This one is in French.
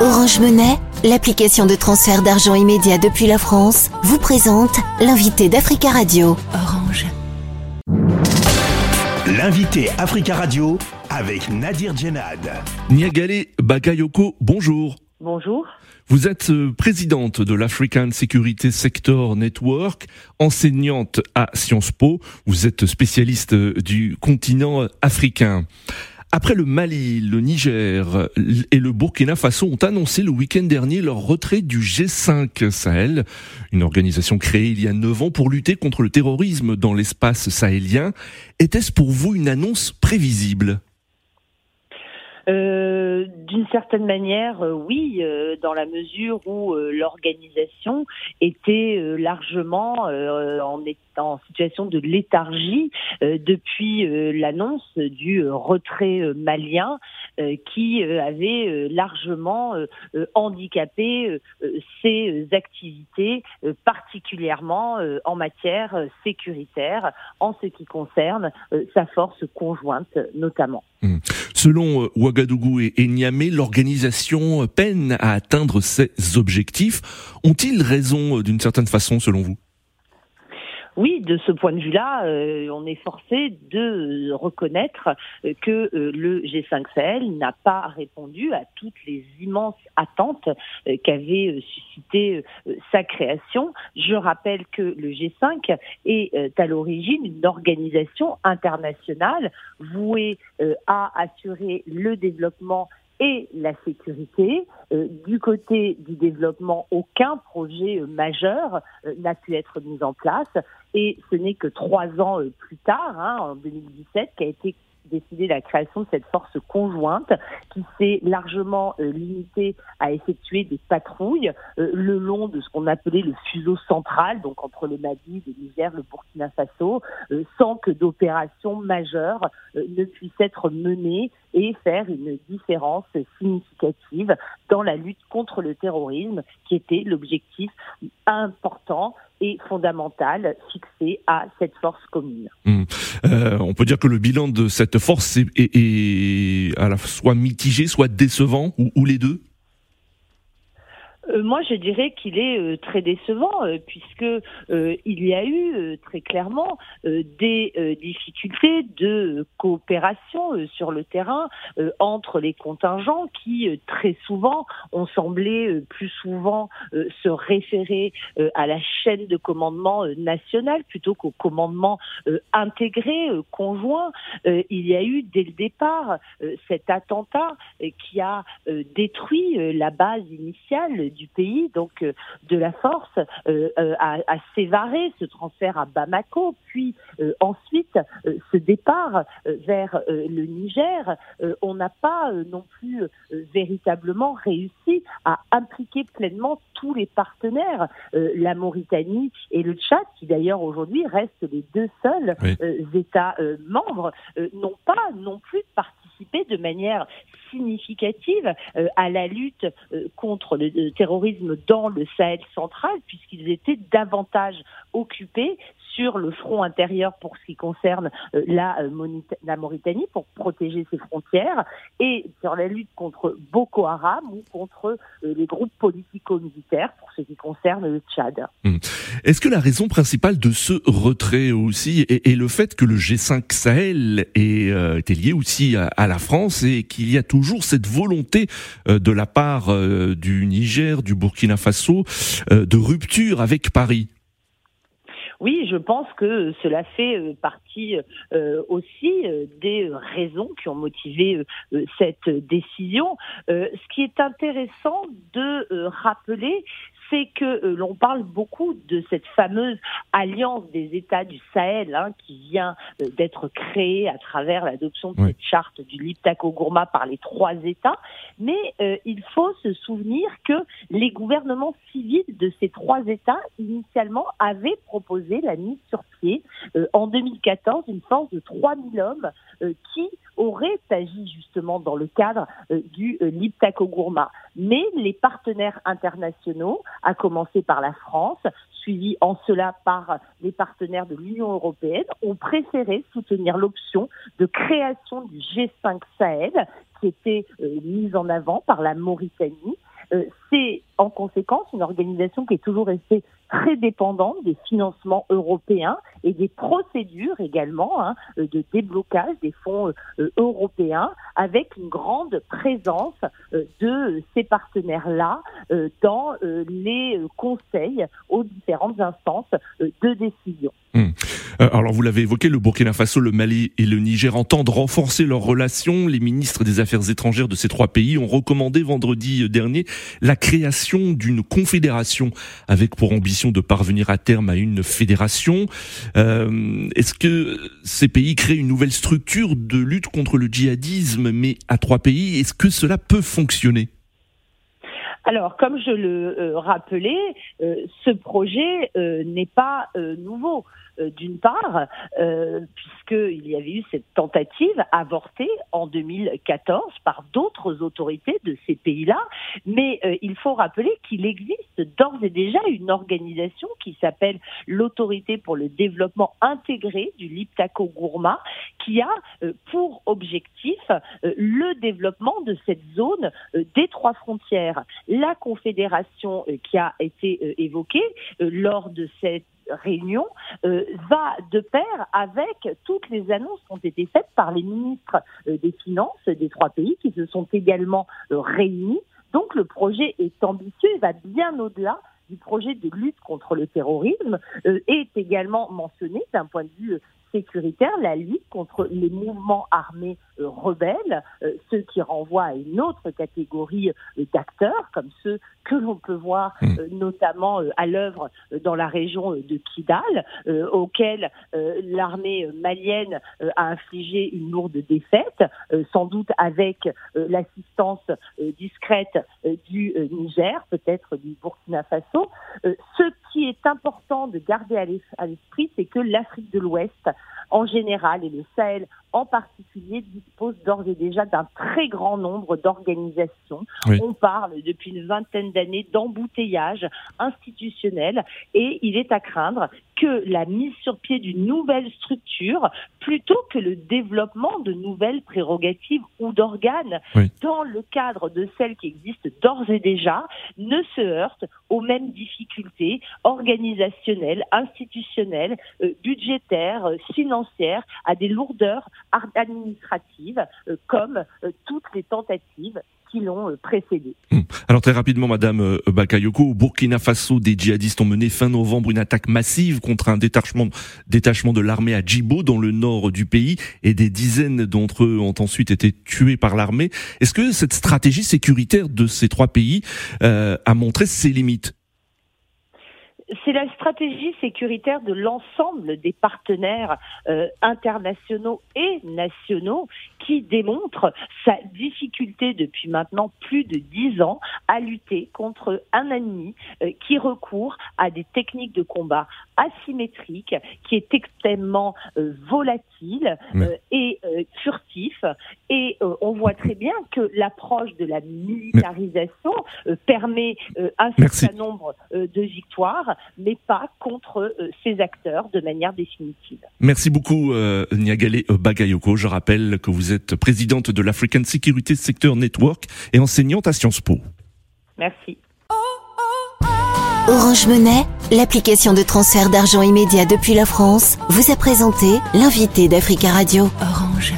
Orange Monnaie, l'application de transfert d'argent immédiat depuis la France, vous présente l'invité d'Africa Radio. Orange. L'invité Africa Radio avec Nadir Djenad. Niagale Bakayoko, bonjour. Bonjour. Vous êtes euh, présidente de l'African Security Sector Network, enseignante à Sciences Po. Vous êtes spécialiste euh, du continent africain. Après le Mali, le Niger et le Burkina Faso ont annoncé le week-end dernier leur retrait du G5 Sahel, une organisation créée il y a neuf ans pour lutter contre le terrorisme dans l'espace sahélien. Était-ce pour vous une annonce prévisible? Euh, d'une certaine manière, euh, oui, euh, dans la mesure où l'organisation était largement en, situation de léthargie depuis l'annonce du retrait malien qui avait largement handicapé ses activités, particulièrement en matière sécuritaire, en ce qui concerne sa force conjointe notamment. Mmh. Selon Ouagadougou et, Niamey, l'organisation peine à atteindre ses objectifs. Ont-ils raison euh, d'une certaine façon selon vous? Oui, de ce point de vue-là, euh, on est forcé de reconnaître que euh, le G5 Sahel n'a pas répondu à toutes les immenses attentes qu'avait suscité sa création. Je rappelle que le G5 est à l'origine une organisation internationale vouée à assurer le développement et la sécurité. Euh, du côté du développement, aucun projet euh, majeur euh, n'a pu être mis en place et ce n'est que trois ans plus tard, hein, en 2017, qu'a été décidé la création de cette force conjointe qui s'est largement limitée à effectuer des patrouilles le long de ce qu'on appelait le fuseau central, donc entre le Mali, le Niger, le Burkina Faso, sans que d'opérations majeures ne puissent être menées et faire une différence significative dans la lutte contre le terrorisme, qui était l'objectif important et fondamental fixé à cette force commune. Hum. Euh, on peut dire que le bilan de cette force est, est, à la soit mitigé, soit décevant, ou les deux? Moi, je dirais qu'il est euh, très décevant euh, puisque il y a eu très clairement des difficultés de coopération sur le terrain entre les contingents qui très souvent ont semblé plus souvent se référer à la chaîne de commandement national plutôt qu'au commandement intégré conjoint. il y a eu dès le départ cet attentat qui a détruit la base initiale du pays, donc euh, de la force, euh, euh, à, à Sévaré, ce transfert à Bamako, puis ensuite ce départ vers le Niger. on n'a pas non plus véritablement réussi à impliquer pleinement tous les partenaires, la Mauritanie et le Tchad, qui d'ailleurs aujourd'hui restent les deux seuls États membres, n'ont pas non plus participé de manière significative euh, à la lutte euh, contre le terrorisme dans le Sahel central, puisqu'ils étaient davantage occupés sur le front intérieur pour ce qui concerne euh, la, la Mauritanie, pour protéger ses frontières, et sur la lutte contre Boko Haram ou contre les groupes politico-militaires pour ce qui concerne le Tchad. Hmm. Est-ce que la raison principale de ce retrait aussi est, le fait que le G5 Sahel était lié aussi à, la France et qu'il y a toujours cette volonté euh, de la part euh, du Niger, du Burkina Faso, euh, de rupture avec Paris? Oui, je pense que cela fait partie aussi des raisons qui ont motivé cette décision. ce qui est intéressant de rappeler, c'est que euh, l'on parle beaucoup de cette fameuse alliance des États du Sahel hein, qui vient euh, d'être créée à travers l'adoption de cette charte du Liptako-Gourma par les trois États, mais euh, il faut se souvenir que les gouvernements civils de ces trois États initialement avaient proposé la mise sur pied en 2014 une force de 3000 hommes qui aurait agi justement dans le cadre du Liptako-Gourma. Mais les partenaires internationaux à commencer par la France, suivi en cela par les partenaires de l'Union européenne, ont préféré soutenir l'option de création du G5 Sahel qui était euh, mise en avant par la Mauritanie c'est en conséquence une organisation qui est toujours restée très dépendante des financements européens et des procédures également hein, de déblocage des fonds européens avec une grande présence de ces partenaires-là dans les conseils aux différentes instances de décision. Hmm. Euh, alors vous l'avez évoqué, le Burkina Faso, le Mali et le Niger entendent renforcer leurs relations. Les ministres des Affaires étrangères de ces trois pays ont recommandé vendredi dernier la création d'une confédération avec pour ambition de parvenir à terme à une fédération. Euh, Est-ce que ces pays créent une nouvelle structure de lutte contre le djihadisme, mais à trois pays Est-ce que cela peut fonctionner? Alors, comme je le euh, rappelais, euh, ce projet n'est pas nouveau. Euh, d'une part, euh, puisqu'il y avait eu cette tentative avortée en 2014 par d'autres autorités de ces pays-là, mais euh, il faut rappeler qu'il existe d'ores et déjà une organisation qui s'appelle l'Autorité pour le développement intégré du Liptako Gourma, qui a pour objectif le développement de cette zone des trois frontières. La confédération qui a été évoquée lors de cette réunion euh, va de pair avec toutes les annonces qui ont été faites par les ministres euh, des Finances des trois pays qui se sont également euh, réunis. Donc le projet est ambitieux et va bien au-delà du projet de lutte contre le terrorisme est également mentionné d'un point de vue sécuritaire, la lutte contre les mouvements armés rebelles, ceux qui renvoient à une autre catégorie d'acteurs, comme ceux que l'on peut voir hmm. euh, notamment euh, à l'œuvre euh, dans la région de Kidal, auquel l'armée malienne a infligé une lourde défaite, sans doute avec l'assistance discrète du Niger, peut-être du Burkina Faso. Qui est important de garder à l'esprit, c'est que l'Afrique de l'Ouest, en général, et le Sahel en particulier, dispose d'ores et déjà d'un très grand nombre d'organisations. On parle depuis une vingtaine d'années d'embouteillage institutionnel et il est à craindre que la mise sur pied d'une nouvelle structure, plutôt que le développement de nouvelles prérogatives ou d'organes dans le cadre de celles qui existent d'ores et déjà, ne se heurte aux mêmes difficultés organisationnelles, institutionnelles, euh, budgétaires, euh, financières, à des lourdeurs administratives, euh, comme toutes les tentatives euh. Hmm. Alors très rapidement, Madame euh, Bakayoko, au Burkina Faso, des djihadistes ont mené fin novembre une attaque massive contre un détachement, détachement de l'armée à Djibo, dans le nord du pays, et des dizaines d'entre eux ont ensuite été tués par l'armée. Est-ce que cette stratégie sécuritaire de ces trois pays euh, a montré ses limites? C'est la stratégie sécuritaire de l'ensemble des partenaires euh, internationaux et nationaux qui démontre sa difficulté depuis maintenant plus de dix ans à lutter contre un ennemi euh, qui recourt à des techniques de combat asymétriques, qui est extrêmement euh, volatile et furtif. Et on voit très bien que l'approche de la militarisation permet un certain nombre de victoires mais pas contre euh, ces acteurs de manière définitive. Merci beaucoup euh, Niagale Bagayoko. Je rappelle que vous êtes présidente de l'African Security Sector Network et enseignante à Sciences Po. Merci. Orange Monnaie, l'application de transfert d'argent immédiat depuis la France, vous a présenté l'invité d'Africa Radio. Orange.